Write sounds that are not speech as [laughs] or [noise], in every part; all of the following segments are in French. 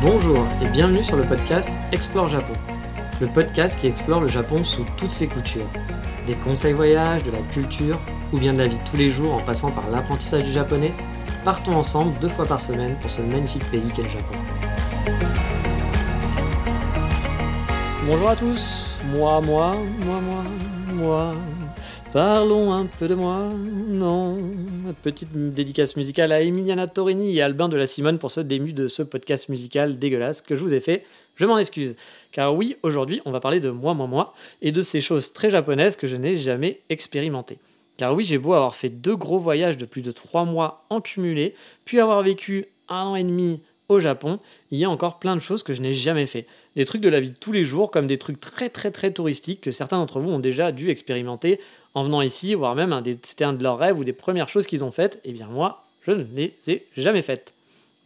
Bonjour et bienvenue sur le podcast Explore Japon. Le podcast qui explore le Japon sous toutes ses coutures. Des conseils voyages, de la culture ou bien de la vie tous les jours en passant par l'apprentissage du japonais partons ensemble deux fois par semaine pour ce magnifique pays qu'est le Japon. Bonjour à tous, moi, moi, moi, moi, moi. Parlons un peu de moi, non. Petite dédicace musicale à Emiliana Torini et Albin de la Simone pour ce début de ce podcast musical dégueulasse que je vous ai fait. Je m'en excuse. Car oui, aujourd'hui, on va parler de moi, moi, moi, et de ces choses très japonaises que je n'ai jamais expérimentées. Car oui, j'ai beau avoir fait deux gros voyages de plus de trois mois en cumulé, puis avoir vécu un an et demi au Japon, il y a encore plein de choses que je n'ai jamais fait. Des trucs de la vie de tous les jours, comme des trucs très très très touristiques que certains d'entre vous ont déjà dû expérimenter en venant ici, voire même c'était un de leurs rêves ou des premières choses qu'ils ont faites. Eh bien moi, je ne les ai jamais faites.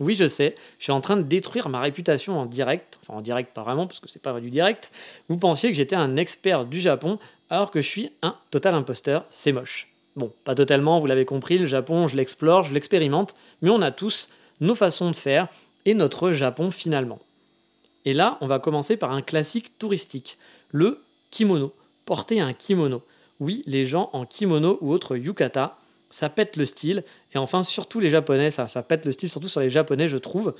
Oui, je sais, je suis en train de détruire ma réputation en direct, enfin en direct pas vraiment parce que c'est pas du direct. Vous pensiez que j'étais un expert du Japon alors que je suis un total imposteur, c'est moche. Bon, pas totalement, vous l'avez compris, le Japon, je l'explore, je l'expérimente, mais on a tous nos façons de faire et notre Japon finalement. Et là, on va commencer par un classique touristique, le kimono. Porter un kimono. Oui, les gens en kimono ou autre yukata, ça pète le style. Et enfin, surtout les Japonais, ça, ça pète le style, surtout sur les Japonais, je trouve.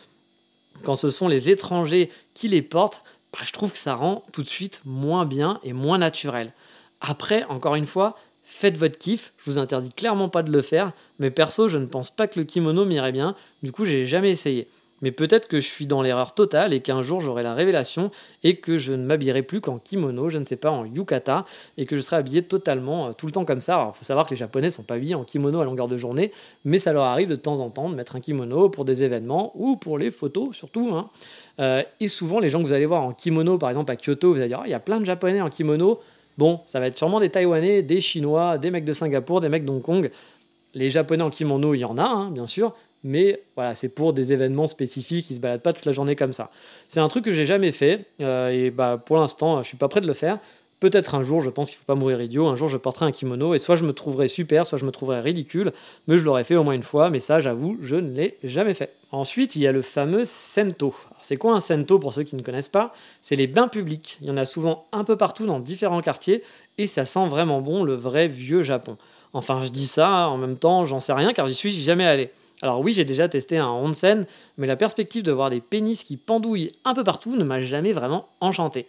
Quand ce sont les étrangers qui les portent, bah, je trouve que ça rend tout de suite moins bien et moins naturel. Après, encore une fois, faites votre kiff, je vous interdis clairement pas de le faire, mais perso, je ne pense pas que le kimono m'irait bien, du coup, j'ai jamais essayé. Mais peut-être que je suis dans l'erreur totale et qu'un jour j'aurai la révélation et que je ne m'habillerai plus qu'en kimono, je ne sais pas, en yukata, et que je serai habillé totalement euh, tout le temps comme ça. Alors il faut savoir que les japonais sont pas habillés en kimono à longueur de journée, mais ça leur arrive de temps en temps de mettre un kimono pour des événements ou pour les photos surtout. Hein. Euh, et souvent, les gens que vous allez voir en kimono, par exemple à Kyoto, vous allez dire, oh, il y a plein de japonais en kimono. Bon, ça va être sûrement des Taïwanais, des Chinois, des mecs de Singapour, des mecs d'Hong Kong. Les Japonais en kimono, il y en a, hein, bien sûr, mais voilà, c'est pour des événements spécifiques, ils se baladent pas toute la journée comme ça. C'est un truc que j'ai jamais fait, euh, et bah, pour l'instant, je suis pas prêt de le faire. Peut-être un jour, je pense qu'il faut pas mourir idiot, un jour je porterai un kimono, et soit je me trouverai super, soit je me trouverai ridicule, mais je l'aurais fait au moins une fois, mais ça, j'avoue, je ne l'ai jamais fait. Ensuite, il y a le fameux sento. C'est quoi un sento pour ceux qui ne connaissent pas? C'est les bains publics. Il y en a souvent un peu partout dans différents quartiers, et ça sent vraiment bon le vrai vieux Japon. Enfin, je dis ça, en même temps, j'en sais rien car j'y suis jamais allé. Alors oui, j'ai déjà testé un onsen, mais la perspective de voir des pénis qui pendouillent un peu partout ne m'a jamais vraiment enchanté.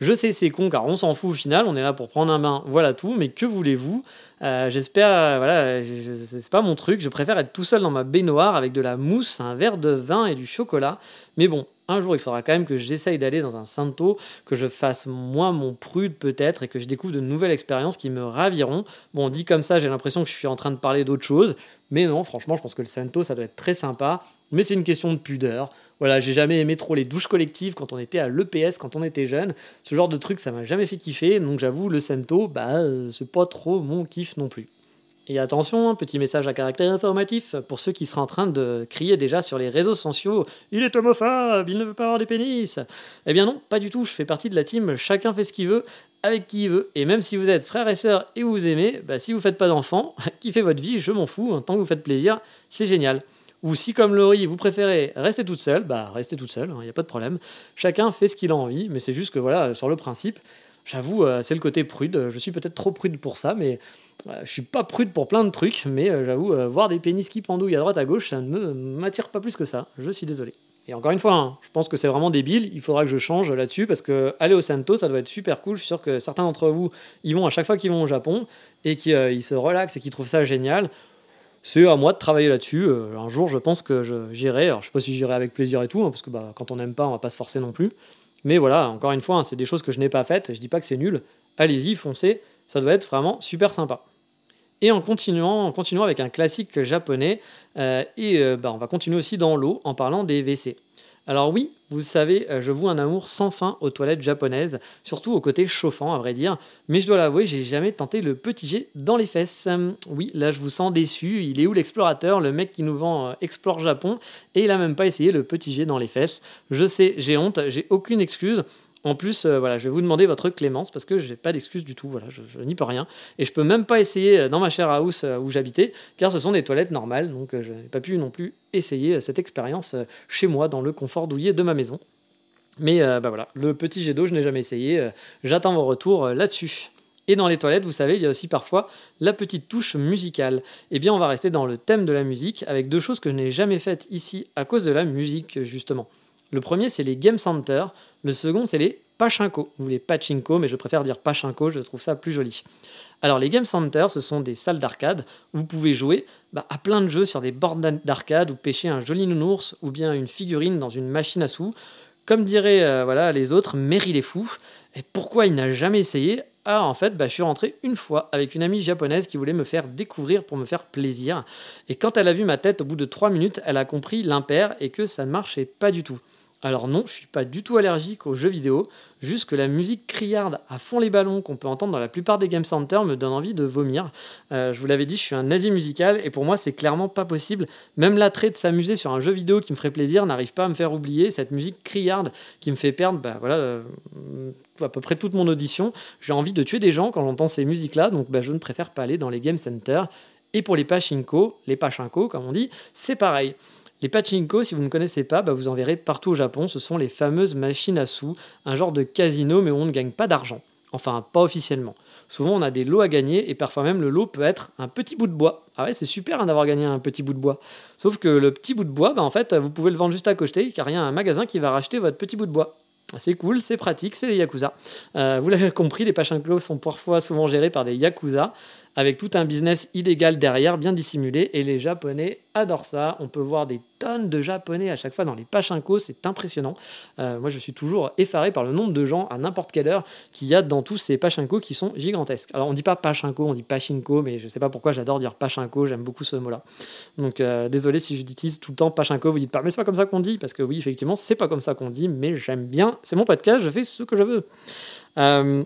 Je sais c'est con car on s'en fout au final, on est là pour prendre un bain, voilà tout, mais que voulez-vous? Euh, J'espère, euh, voilà, c'est pas mon truc, je préfère être tout seul dans ma baignoire avec de la mousse, un verre de vin et du chocolat. Mais bon, un jour il faudra quand même que j'essaye d'aller dans un Santo, que je fasse moins mon prude peut-être et que je découvre de nouvelles expériences qui me raviront. Bon, dit comme ça, j'ai l'impression que je suis en train de parler d'autre chose, mais non, franchement, je pense que le Santo ça doit être très sympa, mais c'est une question de pudeur. Voilà, j'ai jamais aimé trop les douches collectives quand on était à l'EPS, quand on était jeune. Ce genre de truc, ça m'a jamais fait kiffer. Donc j'avoue, le Sento, bah, euh, c'est pas trop mon kiff non plus. Et attention, petit message à caractère informatif pour ceux qui seraient en train de crier déjà sur les réseaux sociaux Il est homophobe, il ne veut pas avoir des pénis Eh bien non, pas du tout, je fais partie de la team chacun fait ce qu'il veut, avec qui il veut. Et même si vous êtes frère et sœur et vous aimez, bah, si vous faites pas d'enfants, [laughs] kiffez votre vie, je m'en fous, tant que vous faites plaisir, c'est génial. Ou si, comme Laurie, vous préférez rester toute seule, bah restez toute seule, il hein, n'y a pas de problème. Chacun fait ce qu'il a envie, mais c'est juste que voilà, sur le principe, j'avoue, euh, c'est le côté prude. Je suis peut-être trop prude pour ça, mais je euh, je suis pas prude pour plein de trucs, mais euh, j'avoue, voir des pénis qui pendouillent à droite à gauche, ça ne m'attire pas plus que ça. Je suis désolé. Et encore une fois, hein, je pense que c'est vraiment débile. Il faudra que je change là-dessus parce que aller au Santo, ça doit être super cool. Je suis sûr que certains d'entre vous y vont à chaque fois qu'ils vont au Japon et qu'ils se relaxent et qu'ils trouvent ça génial c'est à moi de travailler là-dessus. Un jour, je pense que j'irai. Alors, je sais pas si j'irai avec plaisir et tout, hein, parce que bah, quand on n'aime pas, on va pas se forcer non plus. Mais voilà, encore une fois, hein, c'est des choses que je n'ai pas faites. Je dis pas que c'est nul. Allez-y, foncez. Ça doit être vraiment super sympa. Et en continuant, en continuant avec un classique japonais, euh, et euh, bah, on va continuer aussi dans l'eau en parlant des WC. Alors oui, vous savez, euh, je voue un amour sans fin aux toilettes japonaises, surtout au côté chauffant à vrai dire, mais je dois l'avouer, j'ai jamais tenté le petit jet dans les fesses. Oui, là je vous sens déçu, il est où l'explorateur, le mec qui nous vend Explore Japon, et il a même pas essayé le petit jet dans les fesses. Je sais, j'ai honte, j'ai aucune excuse, en plus, euh, voilà, je vais vous demander votre clémence parce que je n'ai pas d'excuse du tout, voilà, je, n'y peux rien. Et je peux même pas essayer euh, dans ma chère house euh, où j'habitais, car ce sont des toilettes normales, donc je n'ai pas pu non plus essayer cette expérience chez moi, dans le confort douillet de ma maison. Mais bah voilà, le petit jet d'eau, je n'ai jamais essayé. J'attends vos retours là-dessus. Et dans les toilettes, vous savez, il y a aussi parfois la petite touche musicale. Eh bien, on va rester dans le thème de la musique avec deux choses que je n'ai jamais faites ici à cause de la musique, justement. Le premier, c'est les Game Center. Le second, c'est les Pachinko, ou les Pachinko, mais je préfère dire Pachinko, je trouve ça plus joli. Alors les Game Center, ce sont des salles d'arcade vous pouvez jouer bah, à plein de jeux sur des bornes d'arcade ou pêcher un joli nounours ou bien une figurine dans une machine à sous. Comme diraient euh, voilà, les autres, Mary les fous. Et pourquoi il n'a jamais essayé? Ah, en fait, bah, je suis rentré une fois avec une amie japonaise qui voulait me faire découvrir pour me faire plaisir. Et quand elle a vu ma tête au bout de 3 minutes, elle a compris l'impair et que ça ne marchait pas du tout. Alors non, je suis pas du tout allergique aux jeux vidéo, juste que la musique criarde à fond les ballons qu'on peut entendre dans la plupart des game centers me donne envie de vomir. Euh, je vous l'avais dit, je suis un nazi musical et pour moi c'est clairement pas possible. Même l'attrait de s'amuser sur un jeu vidéo qui me ferait plaisir n'arrive pas à me faire oublier cette musique criarde qui me fait perdre bah, voilà, euh, à peu près toute mon audition. J'ai envie de tuer des gens quand j'entends ces musiques-là, donc bah, je ne préfère pas aller dans les game centers. Et pour les pachinko, les pachinko comme on dit, c'est pareil. Les pachinko, si vous ne connaissez pas, bah, vous en verrez partout au Japon. Ce sont les fameuses machines à sous, un genre de casino, mais où on ne gagne pas d'argent. Enfin, pas officiellement. Souvent, on a des lots à gagner et parfois même le lot peut être un petit bout de bois. Ah ouais, c'est super hein, d'avoir gagné un petit bout de bois. Sauf que le petit bout de bois, bah, en fait, vous pouvez le vendre juste à côté car il y a un magasin qui va racheter votre petit bout de bois. C'est cool, c'est pratique, c'est les Yakuza. Euh, vous l'avez compris, les pachinko sont parfois souvent gérés par des Yakuza avec tout un business illégal derrière, bien dissimulé, et les Japonais adorent ça. On peut voir des tonnes de Japonais à chaque fois dans les pachinko, c'est impressionnant. Euh, moi, je suis toujours effaré par le nombre de gens à n'importe quelle heure qu'il y a dans tous ces pachinko qui sont gigantesques. Alors, on dit pas pachinko, on dit pachinko, mais je sais pas pourquoi j'adore dire pachinko, j'aime beaucoup ce mot-là. Donc, euh, désolé si j'utilise tout le temps pachinko, vous dites pas, mais c'est pas comme ça qu'on dit, parce que oui, effectivement, c'est pas comme ça qu'on dit, mais j'aime bien, c'est mon podcast, je fais ce que je veux. Euh,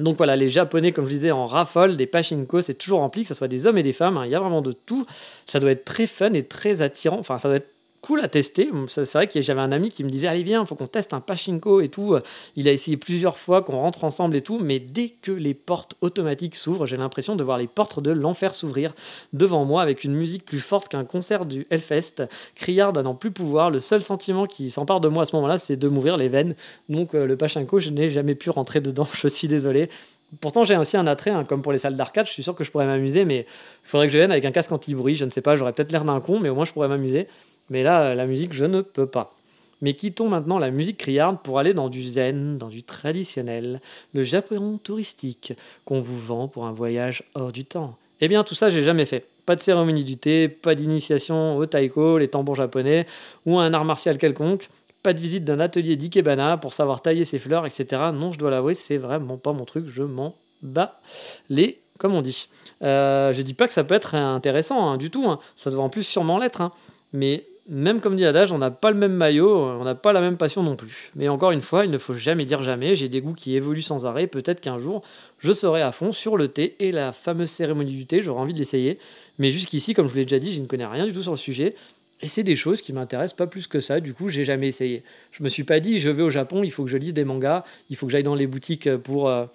donc voilà, les Japonais, comme je disais, en raffolent des pachinko, c'est toujours rempli, que ce soit des hommes et des femmes, hein, il y a vraiment de tout. Ça doit être très fun et très attirant, enfin ça doit être cool à tester. C'est vrai que j'avais un ami qui me disait Allez, viens, faut qu'on teste un pachinko et tout. Il a essayé plusieurs fois qu'on rentre ensemble et tout, mais dès que les portes automatiques s'ouvrent, j'ai l'impression de voir les portes de l'enfer s'ouvrir devant moi avec une musique plus forte qu'un concert du Hellfest. Criard à n'en plus pouvoir. Le seul sentiment qui s'empare de moi à ce moment-là, c'est de m'ouvrir les veines. Donc euh, le pachinko, je n'ai jamais pu rentrer dedans. [laughs] Je suis désolé. Pourtant, j'ai aussi un attrait, hein, comme pour les salles d'arcade. Je suis sûr que je pourrais m'amuser, mais il faudrait que je vienne avec un casque anti-bruit. Je ne sais pas, j'aurais peut-être l'air d'un con, mais au moins je pourrais m'amuser. Mais là, la musique, je ne peux pas. Mais quittons maintenant la musique criarde pour aller dans du zen, dans du traditionnel, le Japon touristique qu'on vous vend pour un voyage hors du temps. Eh bien, tout ça, j'ai jamais fait. Pas de cérémonie du thé, pas d'initiation au taiko, les tambours japonais, ou un art martial quelconque, pas de visite d'un atelier d'ikebana pour savoir tailler ses fleurs, etc. Non, je dois l'avouer, c'est vraiment pas mon truc, je m'en bats les comme on dit. Euh, je dis pas que ça peut être intéressant hein, du tout, hein. ça doit en plus sûrement l'être, hein. mais même comme dit l'adage, on n'a pas le même maillot, on n'a pas la même passion non plus. Mais encore une fois, il ne faut jamais dire jamais, j'ai des goûts qui évoluent sans arrêt, peut-être qu'un jour, je serai à fond sur le thé et la fameuse cérémonie du thé, j'aurai envie de l'essayer. Mais jusqu'ici, comme je vous l'ai déjà dit, je ne connais rien du tout sur le sujet. Et c'est des choses qui m'intéressent pas plus que ça, du coup, j'ai jamais essayé. Je me suis pas dit, je vais au Japon, il faut que je lise des mangas, il faut que j'aille dans les boutiques pour, euh,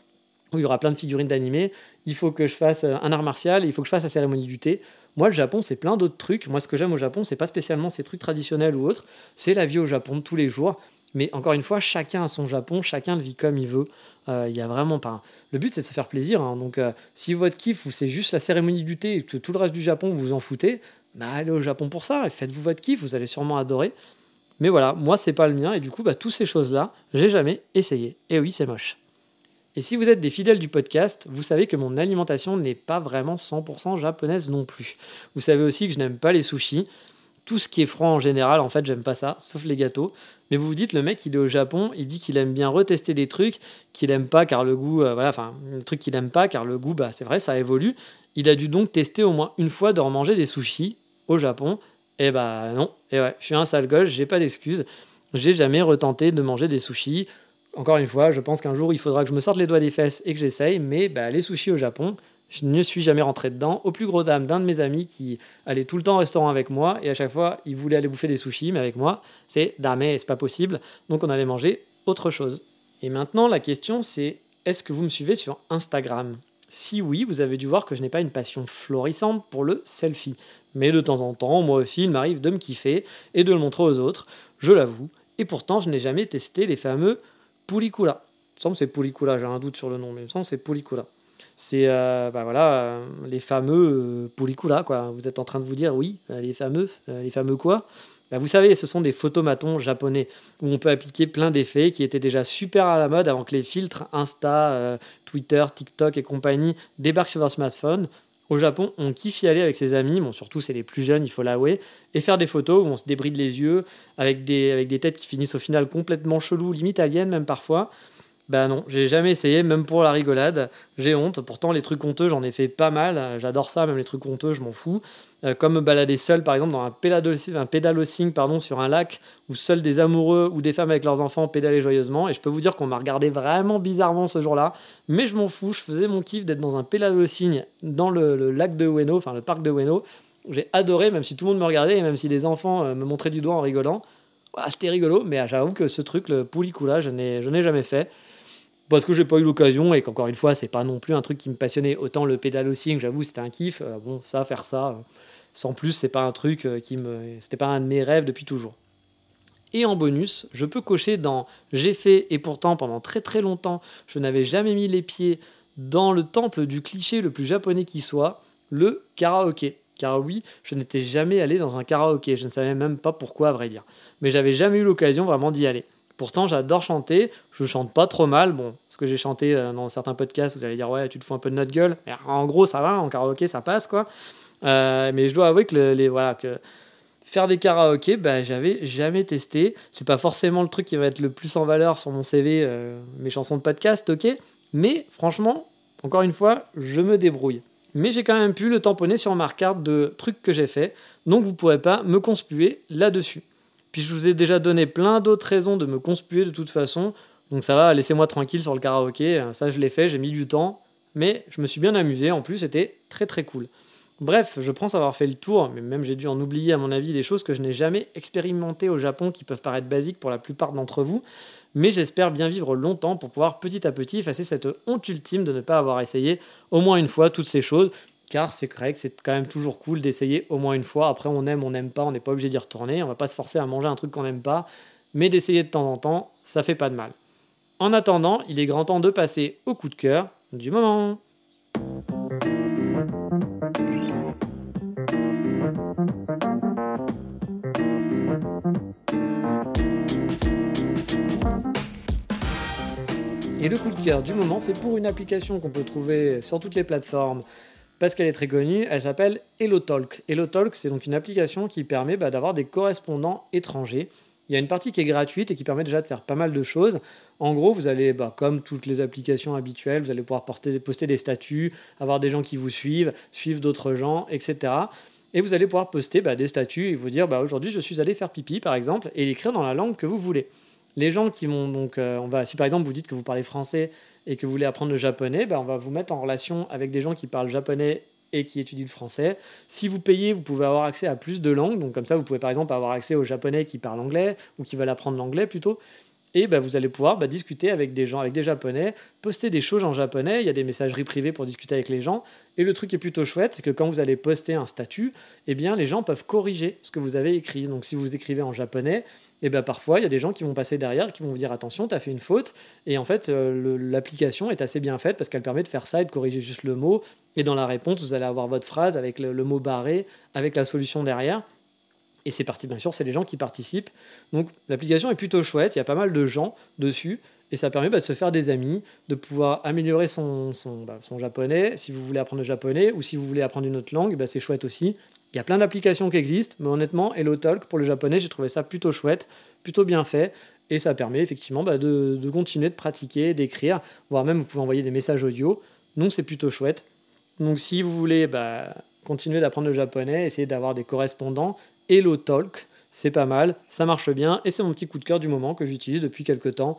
où il y aura plein de figurines d'animés, il faut que je fasse un art martial, il faut que je fasse la cérémonie du thé. Moi, le Japon, c'est plein d'autres trucs. Moi, ce que j'aime au Japon, c'est pas spécialement ces trucs traditionnels ou autres. C'est la vie au Japon de tous les jours. Mais encore une fois, chacun a son Japon, chacun vit comme il veut. Euh, il y a vraiment pas. Le but, c'est de se faire plaisir. Hein. Donc, euh, si votre kiff, c'est juste la cérémonie du thé et que tout le reste du Japon, vous vous en foutez, bah, allez au Japon pour ça. Faites-vous votre kiff, vous allez sûrement adorer. Mais voilà, moi, c'est pas le mien. Et du coup, bah, toutes ces choses-là, j'ai jamais essayé. Et oui, c'est moche. Et si vous êtes des fidèles du podcast, vous savez que mon alimentation n'est pas vraiment 100% japonaise non plus. Vous savez aussi que je n'aime pas les sushis. tout ce qui est froid en général, en fait, j'aime pas ça, sauf les gâteaux. Mais vous vous dites, le mec, il est au Japon, il dit qu'il aime bien retester des trucs qu'il aime pas car le goût, euh, voilà, enfin, truc qu'il aime pas car le goût, bah, c'est vrai, ça évolue. Il a dû donc tester au moins une fois de remanger des sushis au Japon. Et bah non, et ouais, je suis un sale gosse, j'ai pas d'excuses. J'ai jamais retenté de manger des sushis. Encore une fois, je pense qu'un jour il faudra que je me sorte les doigts des fesses et que j'essaye, mais bah, les sushis au Japon, je ne suis jamais rentré dedans. Au plus gros dame d'un de mes amis qui allait tout le temps au restaurant avec moi et à chaque fois il voulait aller bouffer des sushis, mais avec moi, c'est damé, c'est pas possible. Donc on allait manger autre chose. Et maintenant, la question c'est est-ce que vous me suivez sur Instagram? Si oui, vous avez dû voir que je n'ai pas une passion florissante pour le selfie. Mais de temps en temps, moi aussi, il m'arrive de me kiffer et de le montrer aux autres, je l'avoue. Et pourtant, je n'ai jamais testé les fameux Pulikula. Il me semble c'est Pulikula, j'ai un doute sur le nom, mais il me semble c'est Pulikula. C'est euh, bah voilà, euh, les fameux euh, quoi. Vous êtes en train de vous dire, oui, les fameux, les fameux quoi bah, Vous savez, ce sont des photomatons japonais où on peut appliquer plein d'effets qui étaient déjà super à la mode avant que les filtres Insta, Twitter, TikTok et compagnie débarquent sur votre smartphone. Au Japon, on kiffe y aller avec ses amis, bon, surtout c'est les plus jeunes, il faut l'avouer, et faire des photos où on se débride les yeux avec des, avec des têtes qui finissent au final complètement chelou, limite aliens même parfois. Ben non, j'ai jamais essayé, même pour la rigolade. J'ai honte. Pourtant, les trucs honteux, j'en ai fait pas mal. J'adore ça, même les trucs honteux, je m'en fous. Euh, comme me balader seul, par exemple, dans un, un pardon, sur un lac où seuls des amoureux ou des femmes avec leurs enfants pédalaient joyeusement. Et je peux vous dire qu'on m'a regardé vraiment bizarrement ce jour-là. Mais je m'en fous, je faisais mon kiff d'être dans un pédalosing dans le, lac de Ueno, enfin le parc de Ueno. J'ai adoré, même si tout le monde me regardait et même si des enfants euh, me montraient du doigt en rigolant. C'était rigolo, mais j'avoue que ce truc, le poulicula, je n'ai jamais fait parce que j'ai pas eu l'occasion et qu'encore une fois, c'est pas non plus un truc qui me passionnait. Autant le pédalosing, j'avoue, c'était un kiff. Euh, bon, ça, faire ça, euh, sans plus, c'est pas un truc euh, qui me. C'était pas un de mes rêves depuis toujours. Et en bonus, je peux cocher dans J'ai fait et pourtant pendant très très longtemps, je n'avais jamais mis les pieds dans le temple du cliché le plus japonais qui soit, le karaoké. Car oui, je n'étais jamais allé dans un karaoké, je ne savais même pas pourquoi à vrai dire. Mais j'avais jamais eu l'occasion vraiment d'y aller. Pourtant, j'adore chanter. Je chante pas trop mal. Bon, ce que j'ai chanté euh, dans certains podcasts, vous allez dire, ouais, tu te fous un peu de notre gueule. Mais en gros, ça va, en karaoké, ça passe, quoi. Euh, mais je dois avouer que, les, voilà, que faire des karaokés, bah, j'avais jamais testé. C'est pas forcément le truc qui va être le plus en valeur sur mon CV, euh, mes chansons de podcast, ok. Mais franchement, encore une fois, je me débrouille. Mais j'ai quand même pu le tamponner sur ma carte de trucs que j'ai fait. Donc vous pourrez pas me conspuer là-dessus. Puis je vous ai déjà donné plein d'autres raisons de me conspuer de toute façon. Donc ça va, laissez-moi tranquille sur le karaoké. Ça, je l'ai fait, j'ai mis du temps. Mais je me suis bien amusé. En plus, c'était très très cool. Bref, je pense avoir fait le tour, mais même j'ai dû en oublier à mon avis des choses que je n'ai jamais expérimentées au Japon qui peuvent paraître basiques pour la plupart d'entre vous. Mais j'espère bien vivre longtemps pour pouvoir petit à petit effacer cette honte ultime de ne pas avoir essayé au moins une fois toutes ces choses car c'est vrai que c'est quand même toujours cool d'essayer au moins une fois. Après, on aime, on n'aime pas, on n'est pas obligé d'y retourner, on va pas se forcer à manger un truc qu'on n'aime pas, mais d'essayer de temps en temps, ça fait pas de mal. En attendant, il est grand temps de passer au coup de cœur du moment. Et le coup de cœur du moment, c'est pour une application qu'on peut trouver sur toutes les plateformes parce qu'elle est très connue, elle s'appelle HelloTalk. HelloTalk, c'est donc une application qui permet bah, d'avoir des correspondants étrangers. Il y a une partie qui est gratuite et qui permet déjà de faire pas mal de choses. En gros, vous allez, bah, comme toutes les applications habituelles, vous allez pouvoir poster, des statuts, avoir des gens qui vous suivent, suivre d'autres gens, etc. Et vous allez pouvoir poster bah, des statuts et vous dire aujourd'hui je suis allé faire pipi par exemple et l'écrire dans la langue que vous voulez. Les gens qui vont donc, euh, si par exemple vous dites que vous parlez français et que vous voulez apprendre le japonais, ben on va vous mettre en relation avec des gens qui parlent japonais et qui étudient le français. Si vous payez, vous pouvez avoir accès à plus de langues. Donc comme ça, vous pouvez par exemple avoir accès aux japonais qui parlent anglais ou qui veulent apprendre l'anglais plutôt. Et ben, vous allez pouvoir ben, discuter avec des gens, avec des japonais, poster des choses en japonais. Il y a des messageries privées pour discuter avec les gens. Et le truc qui est plutôt chouette, c'est que quand vous allez poster un statut, eh bien, les gens peuvent corriger ce que vous avez écrit. Donc si vous écrivez en japonais, et bien parfois il y a des gens qui vont passer derrière, qui vont vous dire attention, tu as fait une faute. Et en fait, euh, l'application est assez bien faite parce qu'elle permet de faire ça et de corriger juste le mot. Et dans la réponse, vous allez avoir votre phrase avec le, mot barré, avec la solution derrière. Et c'est parti, bien sûr, c'est les gens qui participent. Donc l'application est plutôt chouette, il y a pas mal de gens dessus. Et ça permet bah, de se faire des amis, de pouvoir améliorer bah, son, japonais, si vous voulez apprendre le japonais, ou si vous voulez apprendre une autre langue, bah, c'est chouette aussi. Il y a plein d'applications qui existent, mais honnêtement, HelloTalk pour le japonais, j'ai trouvé ça plutôt chouette, plutôt bien fait. Et ça permet effectivement de, continuer de pratiquer, d'écrire, voire même vous pouvez envoyer des messages audio. Donc c'est plutôt chouette. Donc si vous voulez continuer d'apprendre le japonais, essayer d'avoir des correspondants, HelloTalk, c'est pas mal, ça marche bien et c'est mon petit coup de cœur du moment que j'utilise depuis quelques temps.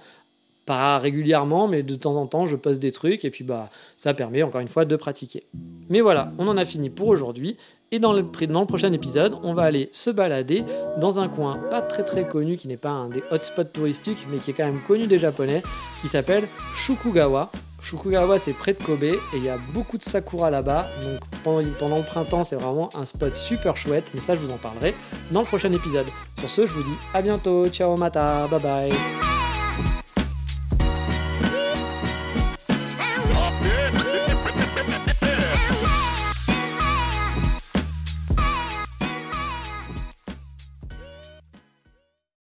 Pas régulièrement, mais de temps en temps, je poste des trucs et puis bah ça permet encore une fois de pratiquer. Mais voilà, on en a fini pour aujourd'hui. Et dans le, dans prochain épisode, on va aller se balader dans un coin pas très très connu, qui n'est pas un des hotspots touristiques, mais qui est quand même connu des Japonais, qui s'appelle Shukugawa. Shukugawa, c'est près de Kobe et il y a beaucoup de sakura là-bas. Donc pendant, pendant, le printemps, c'est vraiment un spot super chouette. Mais ça, je vous en parlerai dans le prochain épisode. Sur ce, je vous dis à bientôt. Ciao, mata. Bye bye.